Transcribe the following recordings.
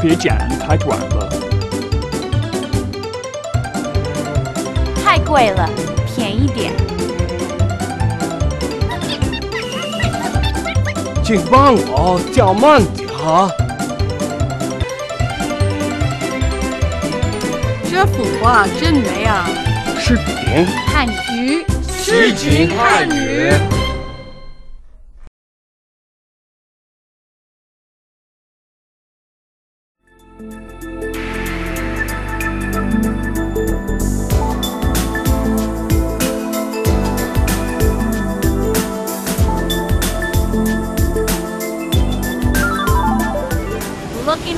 别剪，太短了。太贵了，便宜点。请帮我叫慢点哈。这幅画真美啊！视频汉语诗情汉语。Looking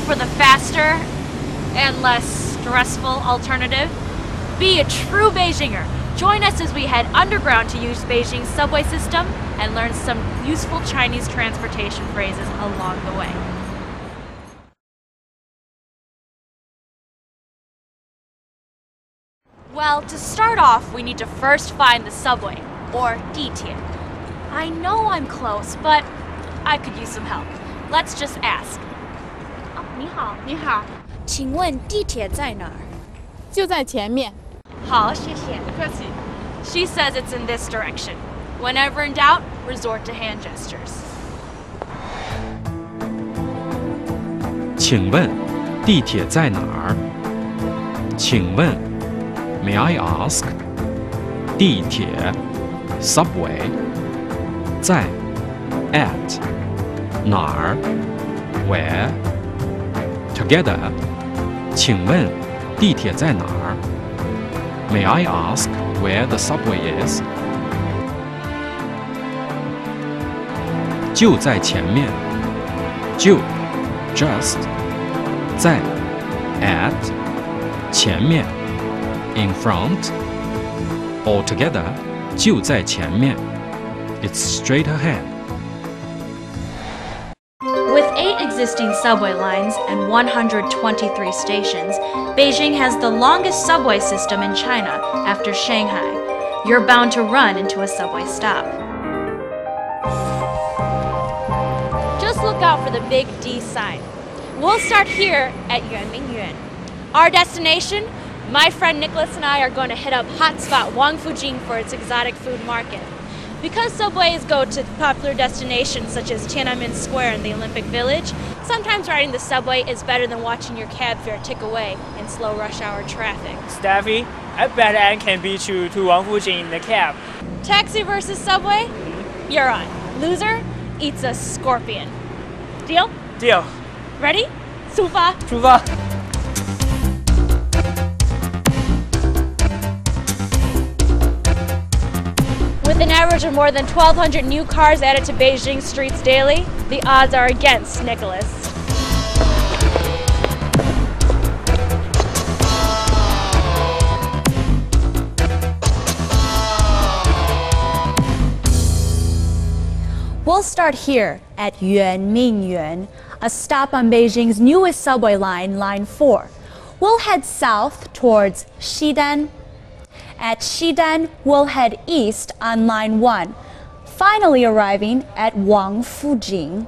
for the faster and less stressful alternative? Be a true Beijinger. Join us as we head underground to use Beijing's subway system and learn some useful Chinese transportation phrases along the way. Well, to start off, we need to first find the subway, or DT. I know I'm close, but I could use some help. Let's just ask. 哦，你好，你好，请问地铁在哪儿？就在前面。好，谢谢。不客气。 She says it's in this direction. Whenever in doubt, resort to hand gestures. 请问地铁在哪儿？请问 ，May I ask？地铁，subway，在，at，哪儿？Where？Together，请问地铁在哪儿？May I ask where the subway is？就在前面，就，just，在，at，前面 ，in front，altogether，就在前面，it's straight ahead。 With eight existing subway lines and 123 stations, Beijing has the longest subway system in China after Shanghai. You're bound to run into a subway stop. Just look out for the big D sign. We'll start here at Yuanmingyuan. Our destination? my friend Nicholas and I are going to hit up hotspot Wangfujing for its exotic food market. Because subways go to popular destinations such as Tiananmen Square and the Olympic Village, sometimes riding the subway is better than watching your cab fare tick away in slow rush hour traffic. Steffi, I bet Anne can beat you to Wang Fujing in the cab. Taxi versus subway? You're on. Loser eats a scorpion. Deal? Deal. Ready? Sufa. 出发。With an average of more than 1,200 new cars added to Beijing streets daily, the odds are against Nicholas. We'll start here at Yuanmingyuan, a stop on Beijing's newest subway line, Line 4. We'll head south towards Xidan. At Xidan, we'll head east on Line 1, finally arriving at Wangfujing.